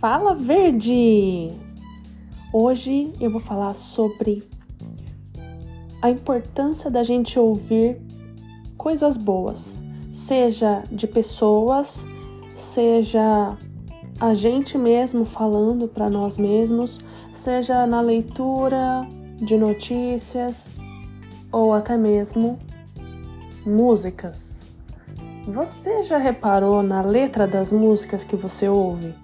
Fala Verde! Hoje eu vou falar sobre a importância da gente ouvir coisas boas, seja de pessoas, seja a gente mesmo falando para nós mesmos, seja na leitura de notícias ou até mesmo músicas. Você já reparou na letra das músicas que você ouve?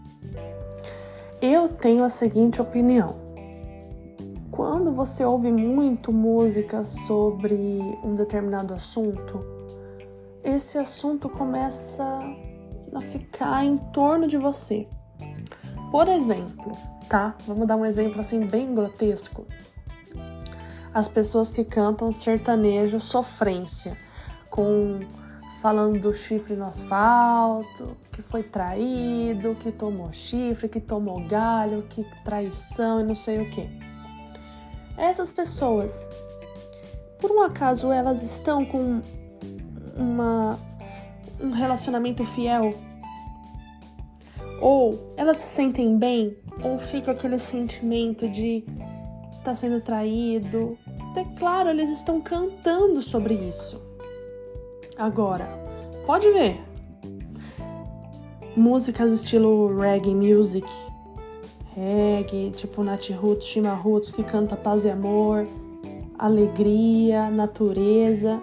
Eu tenho a seguinte opinião. Quando você ouve muito música sobre um determinado assunto, esse assunto começa a ficar em torno de você. Por exemplo, tá? Vamos dar um exemplo assim bem grotesco. As pessoas que cantam sertanejo sofrência, com falando do chifre no asfalto, que foi traído, que tomou chifre, que tomou galho, que traição e não sei o que. Essas pessoas, por um acaso, elas estão com uma, um relacionamento fiel? Ou elas se sentem bem? Ou fica aquele sentimento de tá sendo traído? É claro, eles estão cantando sobre isso. Agora, pode ver. Músicas estilo reggae music, reggae, tipo Nat Roots, Shima Roots, que canta paz e amor, alegria, natureza.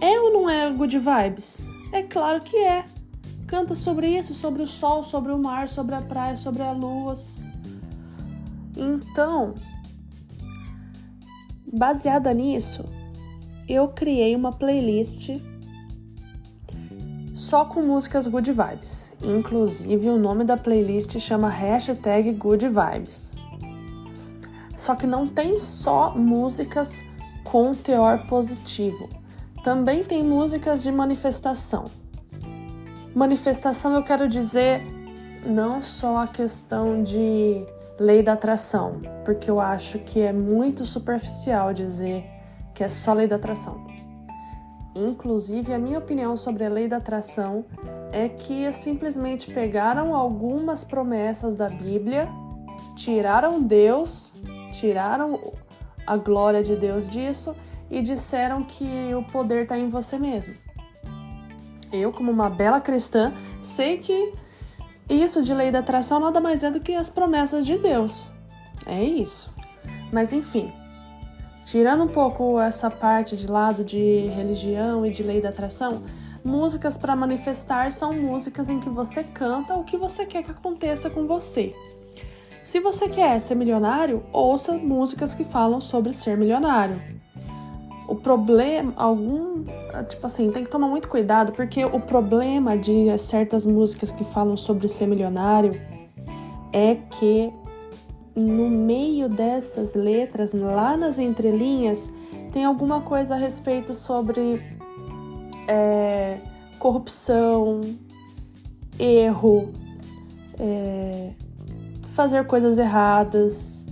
É ou não é good vibes? É claro que é. Canta sobre isso, sobre o sol, sobre o mar, sobre a praia, sobre as luas. Então, baseada nisso, eu criei uma playlist só com músicas good vibes. Inclusive, o nome da playlist chama hashtag good vibes. Só que não tem só músicas com teor positivo. Também tem músicas de manifestação. Manifestação eu quero dizer não só a questão de lei da atração, porque eu acho que é muito superficial dizer que é só lei da atração. Inclusive, a minha opinião sobre a lei da atração é que simplesmente pegaram algumas promessas da Bíblia, tiraram Deus, tiraram a glória de Deus disso e disseram que o poder está em você mesmo. Eu, como uma bela cristã, sei que isso de lei da atração nada mais é do que as promessas de Deus. É isso. Mas enfim, Tirando um pouco essa parte de lado de religião e de lei da atração, músicas para manifestar são músicas em que você canta o que você quer que aconteça com você. Se você quer ser milionário, ouça músicas que falam sobre ser milionário. O problema, algum, tipo assim, tem que tomar muito cuidado porque o problema de certas músicas que falam sobre ser milionário é que no meio dessas letras, lá nas entrelinhas, tem alguma coisa a respeito sobre é, corrupção, erro, é, fazer coisas erradas.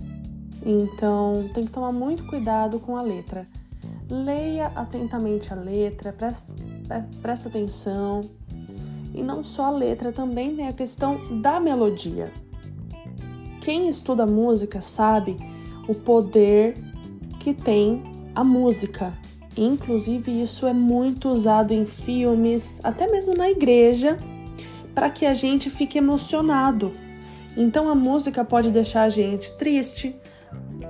Então tem que tomar muito cuidado com a letra. Leia atentamente a letra, presta, presta atenção. E não só a letra, também tem a questão da melodia. Quem estuda música sabe o poder que tem a música. Inclusive, isso é muito usado em filmes, até mesmo na igreja, para que a gente fique emocionado. Então, a música pode deixar a gente triste,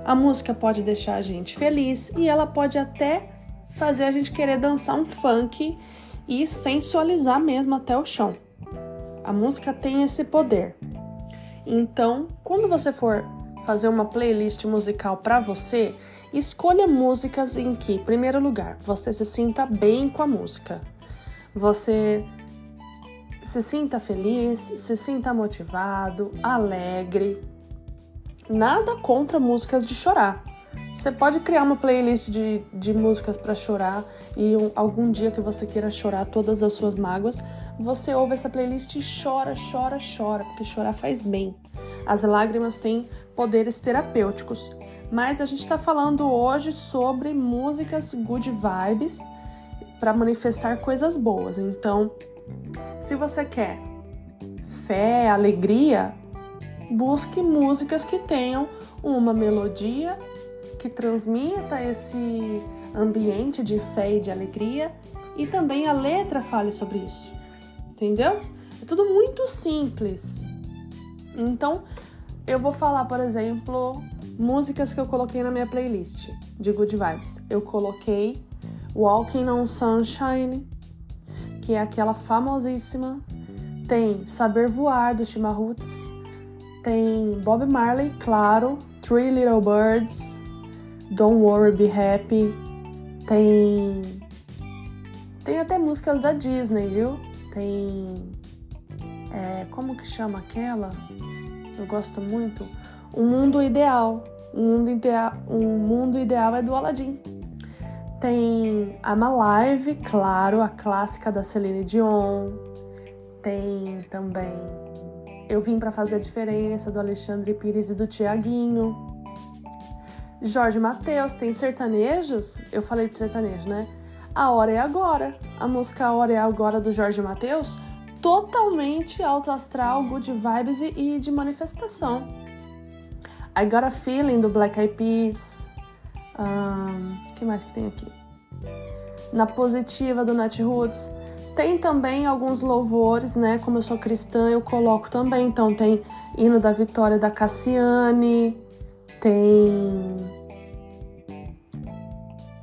a música pode deixar a gente feliz e ela pode até fazer a gente querer dançar um funk e sensualizar mesmo até o chão. A música tem esse poder. Então, quando você for fazer uma playlist musical para você, escolha músicas em que, em primeiro lugar, você se sinta bem com a música. Você se sinta feliz, se sinta motivado, alegre. Nada contra músicas de chorar. Você pode criar uma playlist de, de músicas para chorar e um, algum dia que você queira chorar todas as suas mágoas, você ouve essa playlist e chora, chora, chora, porque chorar faz bem. As lágrimas têm poderes terapêuticos. Mas a gente está falando hoje sobre músicas good vibes para manifestar coisas boas. Então, se você quer fé, alegria, busque músicas que tenham uma melodia que transmita esse ambiente de fé e de alegria e também a letra fale sobre isso. Entendeu? É tudo muito simples. Então, eu vou falar, por exemplo, músicas que eu coloquei na minha playlist de Good Vibes. Eu coloquei Walking on Sunshine, que é aquela famosíssima. Tem Saber Voar do Roots. Tem Bob Marley, claro. Three Little Birds. Don't Worry, Be Happy. Tem. Tem até músicas da Disney, viu? Tem. É, como que chama aquela? Eu gosto muito. O Mundo Ideal. O Mundo Ideal, o mundo ideal é do Aladdin. Tem I'm Alive, claro, a clássica da Celine Dion. Tem também Eu Vim para Fazer a Diferença, do Alexandre Pires e do Tiaguinho. Jorge Mateus, tem sertanejos? Eu falei de sertanejo, né? A Hora é Agora. A música A Hora é Agora do Jorge Mateus, totalmente alto astral, good vibes e de manifestação. I Got a Feeling do Black Eyed Peas. Um, que mais que tem aqui? Na positiva do Nat Roots. Tem também alguns louvores, né? Como eu sou cristã, eu coloco também. Então tem hino da vitória da Cassiane, tem.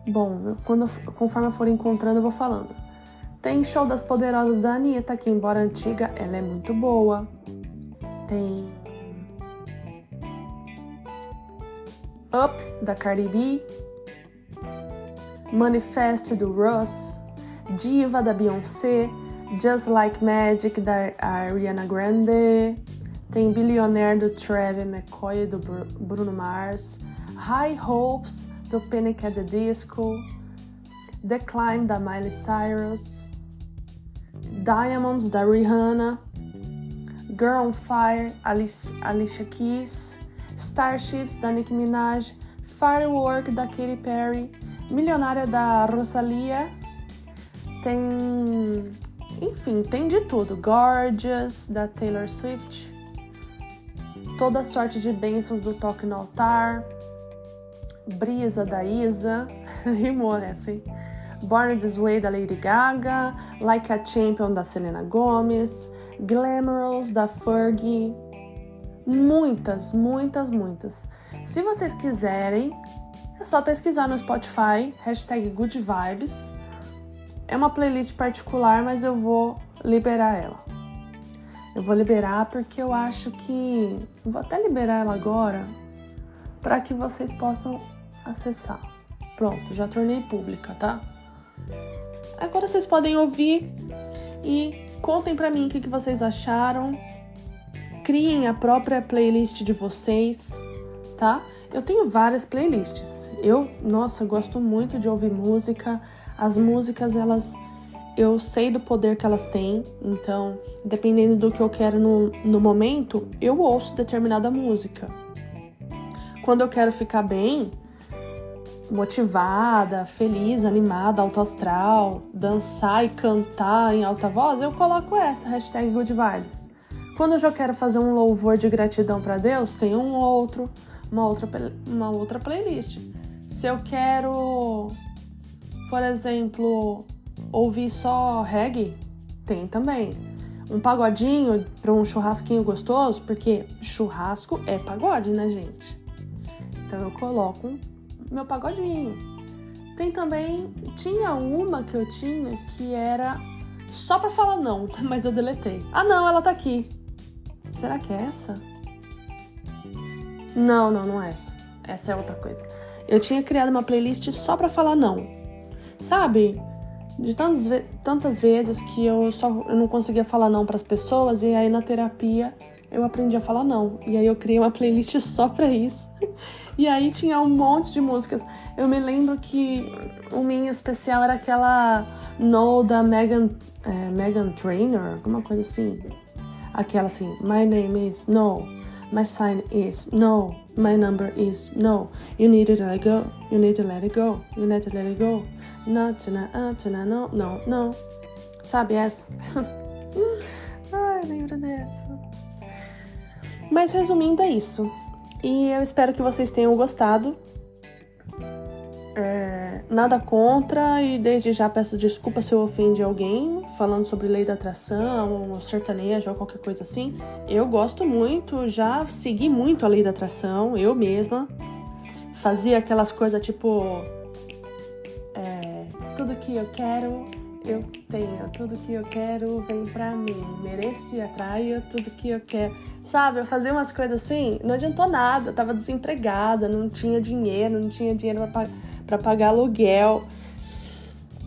Bom, quando, conforme eu for encontrando, eu vou falando. Tem show das poderosas da Anitta, que embora antiga, ela é muito boa. Tem Up, da Cardi B, Manifest, do Russ, Diva, da Beyoncé, Just Like Magic, da Ariana Grande, tem Billionaire, do Travis McCoy, do Bruno Mars, High Hopes, do Panic at the Disco, The Climb, da Miley Cyrus, Diamonds, da Rihanna, Girl on Fire, Alicia Keys, Starships da Nicki Minaj, Firework da Katy Perry, Milionária da Rosalia, tem. Enfim, tem de tudo. Gorgeous da Taylor Swift, Toda Sorte de Bênçãos do Toque no Altar, Brisa da Isa, rimou essa, hein? Born This Way da Lady Gaga, Like a Champion da Selena Gomez, Glamorous da Fergie, Muitas, muitas, muitas. Se vocês quiserem, é só pesquisar no Spotify, hashtag Good Vibes. É uma playlist particular, mas eu vou liberar ela. Eu vou liberar porque eu acho que. Vou até liberar ela agora para que vocês possam acessar. Pronto, já tornei pública, tá? Agora vocês podem ouvir e contem para mim o que vocês acharam criem a própria playlist de vocês, tá? Eu tenho várias playlists. Eu, nossa, gosto muito de ouvir música. As músicas, elas eu sei do poder que elas têm, então, dependendo do que eu quero no, no momento, eu ouço determinada música. Quando eu quero ficar bem, motivada, feliz, animada, alto astral, dançar e cantar em alta voz, eu coloco essa, hashtag Good Vibes. Quando eu já quero fazer um louvor de gratidão para Deus, tem um outro, uma outra, uma outra playlist. Se eu quero, por exemplo, ouvir só reggae, tem também. Um pagodinho para um churrasquinho gostoso, porque churrasco é pagode, né, gente? Então eu coloco meu pagodinho. Tem também, tinha uma que eu tinha que era só para falar não, mas eu deletei. Ah, não, ela tá aqui. Será que é essa? Não, não, não é essa. Essa é outra coisa. Eu tinha criado uma playlist só pra falar não. Sabe? De tantas, ve tantas vezes que eu só eu não conseguia falar não para as pessoas e aí na terapia eu aprendi a falar não. E aí eu criei uma playlist só pra isso. E aí tinha um monte de músicas. Eu me lembro que o minha especial era aquela No da Megan, é, Megan Trainor, alguma coisa assim. Aquela assim, my name is no, my sign is no, my number is no. You need to let it go, you need to let it go, you need to let it go. Not tonight, uh, no, no, no. Sabe essa? Ai, lembro dessa. Mas resumindo, é isso. E eu espero que vocês tenham gostado. É, nada contra e desde já peço desculpa se eu ofendi alguém falando sobre lei da atração, ou sertanejo ou qualquer coisa assim. Eu gosto muito, já segui muito a lei da atração, eu mesma. Fazia aquelas coisas tipo. É, tudo que eu quero eu tenho tudo que eu quero, vem pra mim. Mereço e atraio tudo que eu quero. Sabe, eu fazia umas coisas assim, não adiantou nada. Eu tava desempregada, não tinha dinheiro, não tinha dinheiro para pagar aluguel.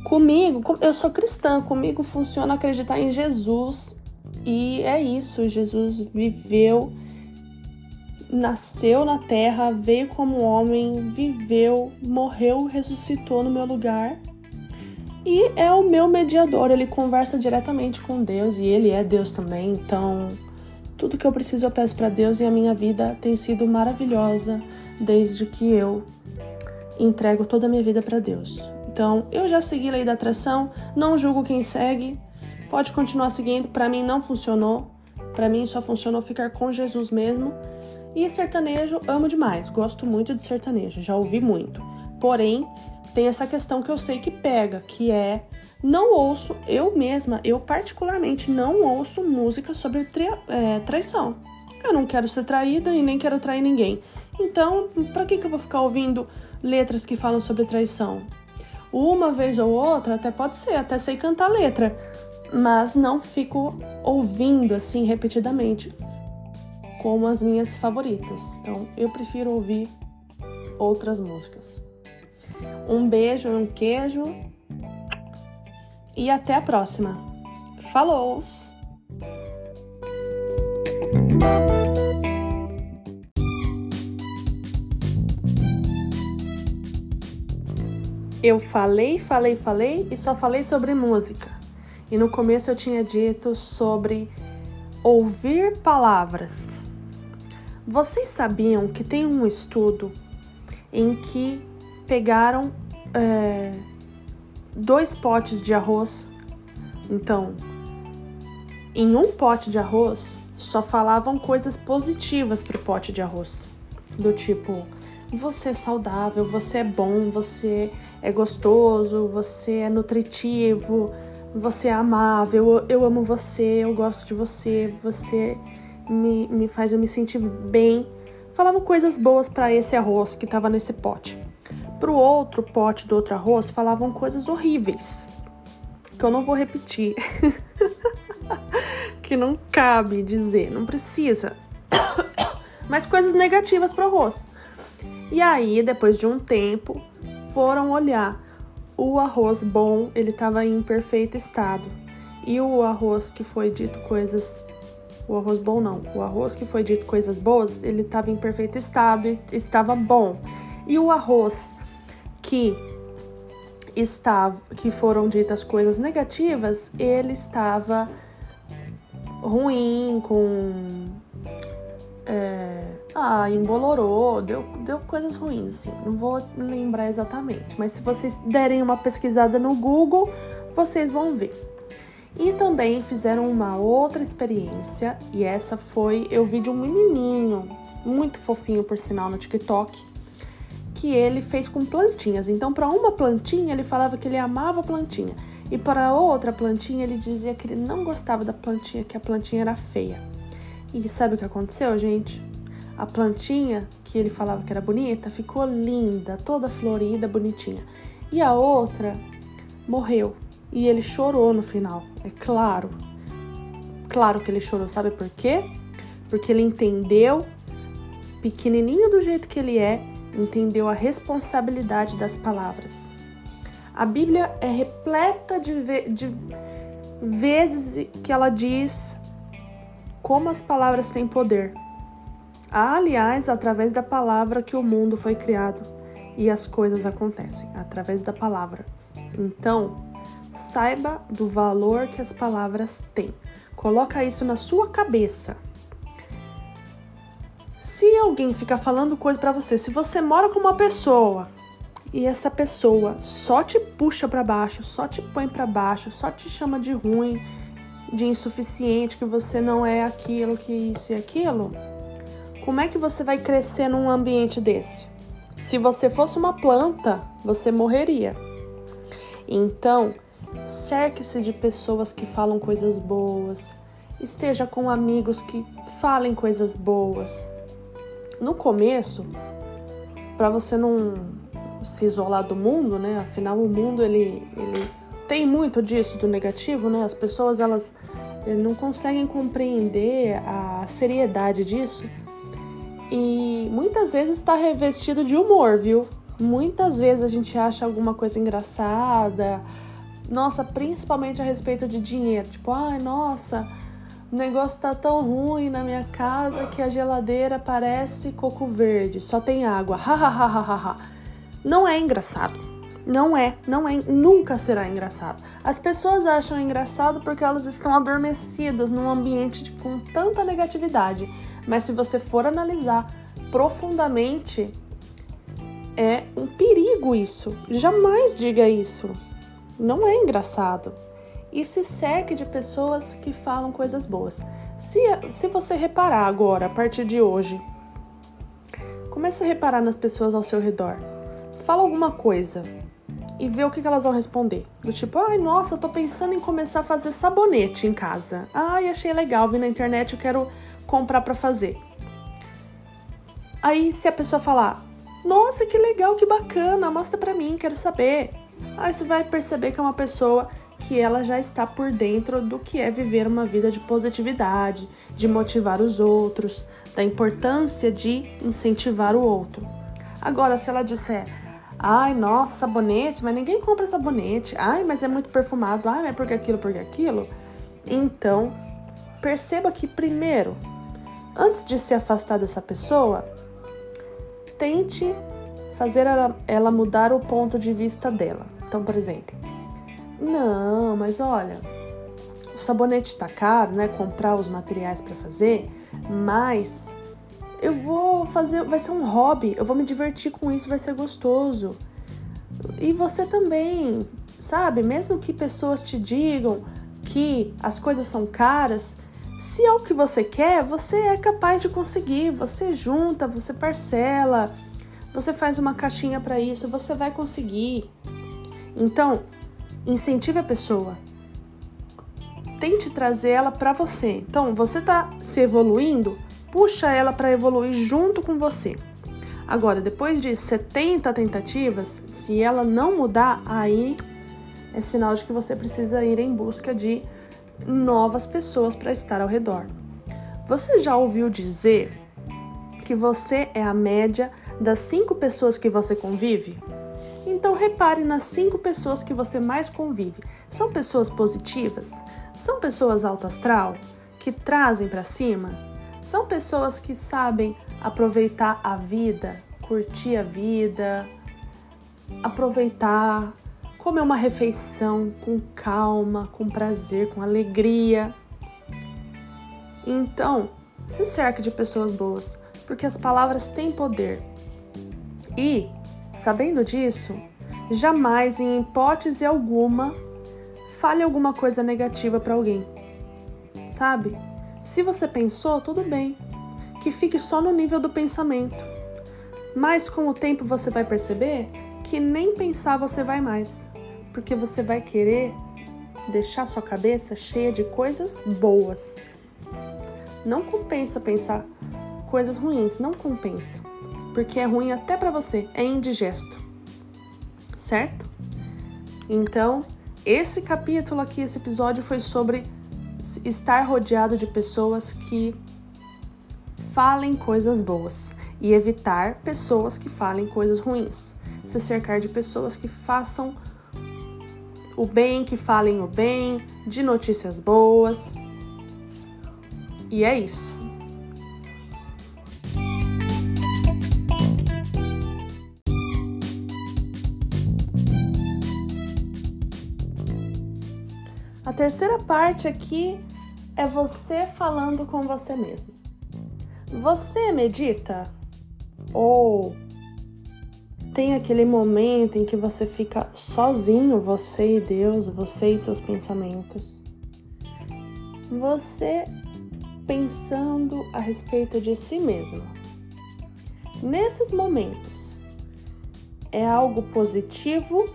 Comigo, eu sou cristã, comigo funciona acreditar em Jesus. E é isso, Jesus viveu, nasceu na terra, veio como homem, viveu, morreu, ressuscitou no meu lugar e é o meu mediador, ele conversa diretamente com Deus e ele é Deus também. Então, tudo que eu preciso eu peço para Deus e a minha vida tem sido maravilhosa desde que eu entrego toda a minha vida para Deus. Então, eu já segui a lei da atração, não julgo quem segue, pode continuar seguindo, para mim não funcionou. Para mim só funcionou ficar com Jesus mesmo. E sertanejo, amo demais, gosto muito de sertanejo, já ouvi muito. Porém, tem essa questão que eu sei que pega, que é não ouço, eu mesma, eu particularmente não ouço música sobre tra é, traição. Eu não quero ser traída e nem quero trair ninguém. Então, para que, que eu vou ficar ouvindo letras que falam sobre traição? Uma vez ou outra, até pode ser, até sei cantar letra, mas não fico ouvindo assim repetidamente como as minhas favoritas. Então, eu prefiro ouvir outras músicas. Um beijo, um queijo e até a próxima. Falou! Eu falei, falei, falei e só falei sobre música. E no começo eu tinha dito sobre ouvir palavras. Vocês sabiam que tem um estudo em que pegaram é, dois potes de arroz. Então, em um pote de arroz só falavam coisas positivas pro pote de arroz. Do tipo, você é saudável, você é bom, você é gostoso, você é nutritivo, você é amável, eu, eu amo você, eu gosto de você, você me, me faz eu me sentir bem. Falavam coisas boas para esse arroz que estava nesse pote. Pro outro pote do outro arroz falavam coisas horríveis, que eu não vou repetir, que não cabe dizer, não precisa, mas coisas negativas pro arroz. E aí, depois de um tempo, foram olhar o arroz bom, ele estava em perfeito estado. E o arroz que foi dito coisas o arroz bom não, o arroz que foi dito coisas boas, ele estava em perfeito estado, estava bom. E o arroz que estava, que foram ditas coisas negativas, ele estava ruim, com é, ah, embolorou, deu, deu coisas ruins, assim. Não vou lembrar exatamente, mas se vocês derem uma pesquisada no Google, vocês vão ver. E também fizeram uma outra experiência, e essa foi, eu vi de um menininho, muito fofinho por sinal no TikTok, que ele fez com plantinhas. Então, para uma plantinha, ele falava que ele amava a plantinha. E para outra plantinha, ele dizia que ele não gostava da plantinha, que a plantinha era feia. E sabe o que aconteceu, gente? A plantinha que ele falava que era bonita ficou linda, toda florida, bonitinha. E a outra morreu. E ele chorou no final, é claro. Claro que ele chorou, sabe por quê? Porque ele entendeu, pequenininho do jeito que ele é, entendeu a responsabilidade das palavras. A Bíblia é repleta de, ve de vezes que ela diz como as palavras têm poder. Há, aliás, através da palavra que o mundo foi criado e as coisas acontecem através da palavra. Então, saiba do valor que as palavras têm. Coloca isso na sua cabeça. Se alguém ficar falando coisa para você, se você mora com uma pessoa e essa pessoa só te puxa para baixo, só te põe para baixo, só te chama de ruim, de insuficiente, que você não é aquilo, que isso e aquilo, Como é que você vai crescer num ambiente desse? Se você fosse uma planta, você morreria. Então, cerque-se de pessoas que falam coisas boas, esteja com amigos que falem coisas boas. No começo, para você não se isolar do mundo, né? Afinal, o mundo ele, ele tem muito disso do negativo, né? As pessoas elas eh, não conseguem compreender a seriedade disso e muitas vezes está revestido de humor, viu? Muitas vezes a gente acha alguma coisa engraçada, nossa, principalmente a respeito de dinheiro, tipo, ai, nossa, o negócio tá tão ruim na minha casa que a geladeira parece coco verde, só tem água. Ha Não é engraçado. Não é, não é, nunca será engraçado. As pessoas acham engraçado porque elas estão adormecidas num ambiente de, com tanta negatividade. Mas se você for analisar profundamente, é um perigo isso. Jamais diga isso. Não é engraçado e se cerque de pessoas que falam coisas boas. Se, se você reparar agora, a partir de hoje, comece a reparar nas pessoas ao seu redor. Fala alguma coisa e vê o que, elas vão responder. Do tipo, ai, nossa, tô pensando em começar a fazer sabonete em casa. Ai, achei legal, vi na internet, eu quero comprar para fazer. Aí, se a pessoa falar, nossa, que legal, que bacana, mostra pra mim, quero saber. Aí você vai perceber que é uma pessoa que ela já está por dentro do que é viver uma vida de positividade, de motivar os outros, da importância de incentivar o outro. Agora, se ela disser, ai, nossa, sabonete, mas ninguém compra sabonete, ai, mas é muito perfumado, ai, mas é porque aquilo, porque aquilo, então perceba que primeiro, antes de se afastar dessa pessoa, tente fazer ela, ela mudar o ponto de vista dela. Então, por exemplo, não, mas olha, o sabonete tá caro, né? Comprar os materiais para fazer, mas eu vou fazer, vai ser um hobby, eu vou me divertir com isso, vai ser gostoso. E você também, sabe? Mesmo que pessoas te digam que as coisas são caras, se é o que você quer, você é capaz de conseguir. Você junta, você parcela, você faz uma caixinha para isso, você vai conseguir. Então, incentive a pessoa. Tente trazer ela para você. Então, você tá se evoluindo, puxa ela para evoluir junto com você. Agora, depois de 70 tentativas, se ela não mudar, aí é sinal de que você precisa ir em busca de novas pessoas para estar ao redor. Você já ouviu dizer que você é a média das cinco pessoas que você convive? Então repare nas cinco pessoas que você mais convive. São pessoas positivas? São pessoas alto astral? Que trazem para cima? São pessoas que sabem aproveitar a vida, curtir a vida, aproveitar, comer uma refeição com calma, com prazer, com alegria. Então, se cerque de pessoas boas, porque as palavras têm poder. E Sabendo disso, jamais, em hipótese alguma, fale alguma coisa negativa para alguém. Sabe? Se você pensou, tudo bem, que fique só no nível do pensamento. Mas com o tempo você vai perceber que nem pensar você vai mais, porque você vai querer deixar sua cabeça cheia de coisas boas. Não compensa pensar coisas ruins, não compensa porque é ruim até para você, é indigesto. Certo? Então, esse capítulo aqui, esse episódio foi sobre estar rodeado de pessoas que falem coisas boas e evitar pessoas que falem coisas ruins. Se cercar de pessoas que façam o bem, que falem o bem, de notícias boas. E é isso. A terceira parte aqui é você falando com você mesmo. Você medita? Ou tem aquele momento em que você fica sozinho, você e Deus, você e seus pensamentos? Você pensando a respeito de si mesmo. nesses momentos é algo positivo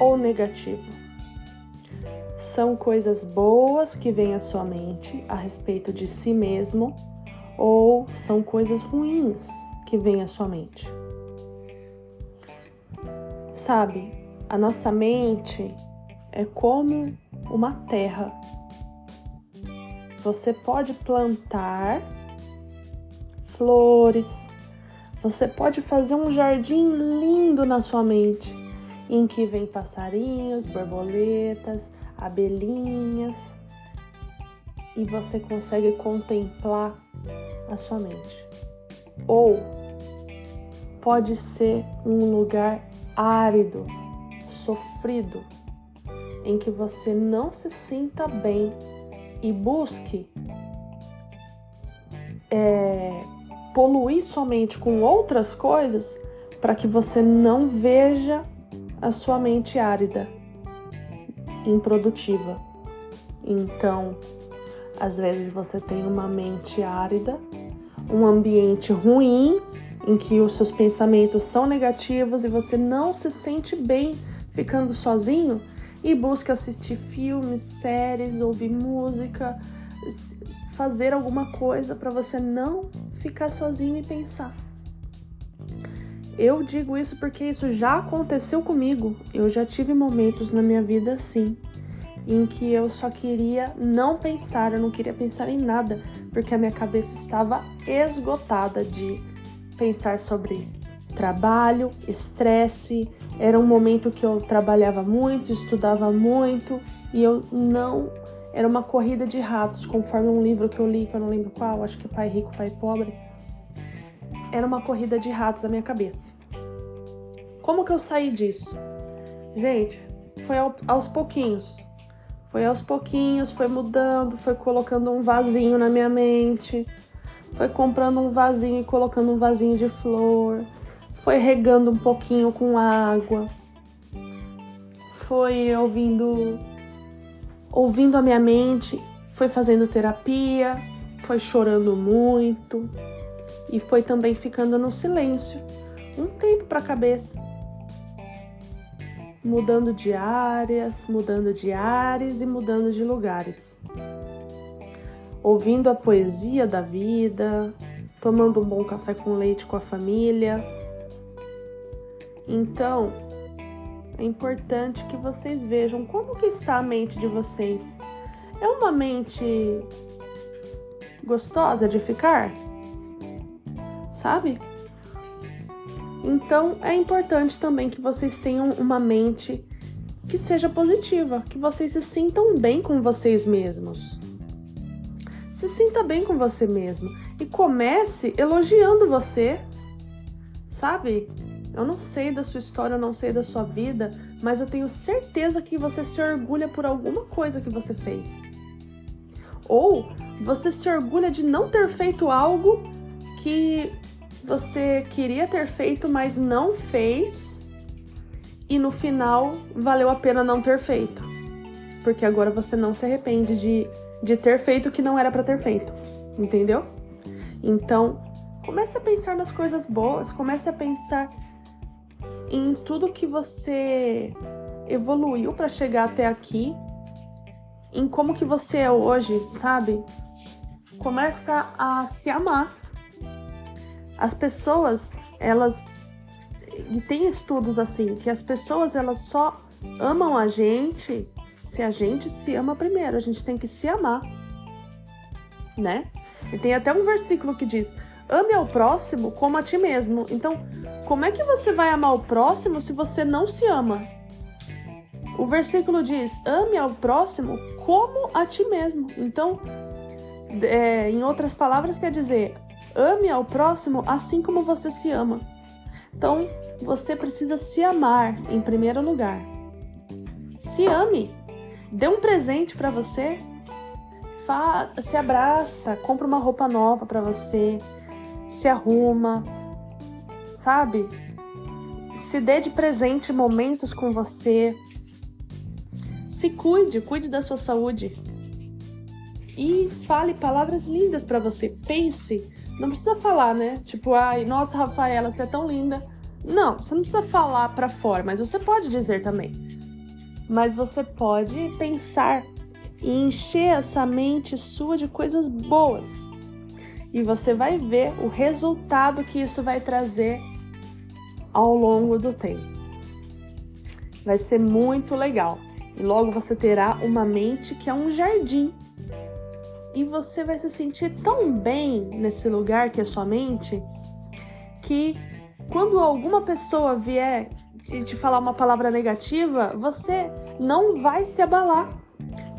ou negativo? São coisas boas que vêm à sua mente a respeito de si mesmo ou são coisas ruins que vêm à sua mente? Sabe, a nossa mente é como uma terra. Você pode plantar flores, você pode fazer um jardim lindo na sua mente, em que vem passarinhos, borboletas, abelhinhas, e você consegue contemplar a sua mente. Ou pode ser um lugar árido, sofrido, em que você não se sinta bem e busque é, poluir sua mente com outras coisas para que você não veja a sua mente árida, improdutiva. Então, às vezes você tem uma mente árida, um ambiente ruim em que os seus pensamentos são negativos e você não se sente bem ficando sozinho e busca assistir filmes, séries, ouvir música, fazer alguma coisa para você não ficar sozinho e pensar. Eu digo isso porque isso já aconteceu comigo. Eu já tive momentos na minha vida assim, em que eu só queria não pensar, eu não queria pensar em nada, porque a minha cabeça estava esgotada de pensar sobre trabalho, estresse. Era um momento que eu trabalhava muito, estudava muito e eu não. Era uma corrida de ratos, conforme um livro que eu li, que eu não lembro qual, acho que é Pai Rico, Pai Pobre. Era uma corrida de ratos na minha cabeça. Como que eu saí disso? Gente, foi aos pouquinhos. Foi aos pouquinhos, foi mudando, foi colocando um vasinho na minha mente, foi comprando um vasinho e colocando um vasinho de flor, foi regando um pouquinho com água, foi ouvindo ouvindo a minha mente, foi fazendo terapia, foi chorando muito e foi também ficando no silêncio, um tempo para a cabeça mudando de áreas, mudando de ares e mudando de lugares. Ouvindo a poesia da vida, tomando um bom café com leite com a família. Então, é importante que vocês vejam como que está a mente de vocês. É uma mente gostosa de ficar? Sabe? Então é importante também que vocês tenham uma mente que seja positiva, que vocês se sintam bem com vocês mesmos. Se sinta bem com você mesmo e comece elogiando você. Sabe? Eu não sei da sua história, eu não sei da sua vida, mas eu tenho certeza que você se orgulha por alguma coisa que você fez. Ou você se orgulha de não ter feito algo que você queria ter feito, mas não fez, e no final valeu a pena não ter feito. Porque agora você não se arrepende de, de ter feito o que não era para ter feito. Entendeu? Então, comece a pensar nas coisas boas, comece a pensar em tudo que você evoluiu para chegar até aqui, em como que você é hoje, sabe? Começa a se amar as pessoas, elas e tem estudos assim que as pessoas elas só amam a gente se a gente se ama primeiro. A gente tem que se amar, né? E tem até um versículo que diz: ame ao próximo como a ti mesmo. Então, como é que você vai amar o próximo se você não se ama? O versículo diz: ame ao próximo como a ti mesmo. Então, é, em outras palavras, quer dizer, Ame ao próximo assim como você se ama. Então, você precisa se amar em primeiro lugar. Se ame. Dê um presente para você. Fa se abraça, compra uma roupa nova para você. Se arruma. Sabe? Se dê de presente momentos com você. Se cuide, cuide da sua saúde. E fale palavras lindas para você. Pense Não precisa falar, né? Tipo, ai, nossa, Rafaela, você é tão linda. Não, você não precisa falar para fora, mas você pode dizer também. Mas você pode pensar e encher essa mente sua de coisas boas. E você vai ver o resultado que isso vai trazer ao longo do tempo. Vai ser muito legal. E logo você terá uma mente que é um jardim. E você vai se sentir tão bem nesse lugar que é sua mente que quando alguma pessoa vier te falar uma palavra negativa, você não vai se abalar.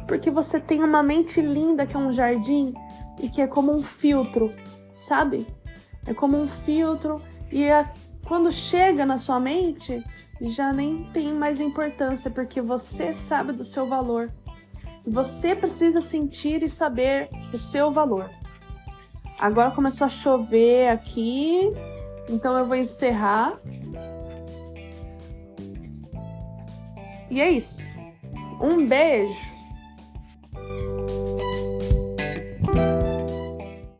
Porque você tem uma mente linda que é um jardim e que é como um filtro, sabe? É como um filtro e é, quando chega na sua mente, já nem tem mais importância porque você sabe do seu valor. Você precisa sentir e saber o seu valor. Agora começou a chover aqui, então eu vou encerrar. E é isso. Um beijo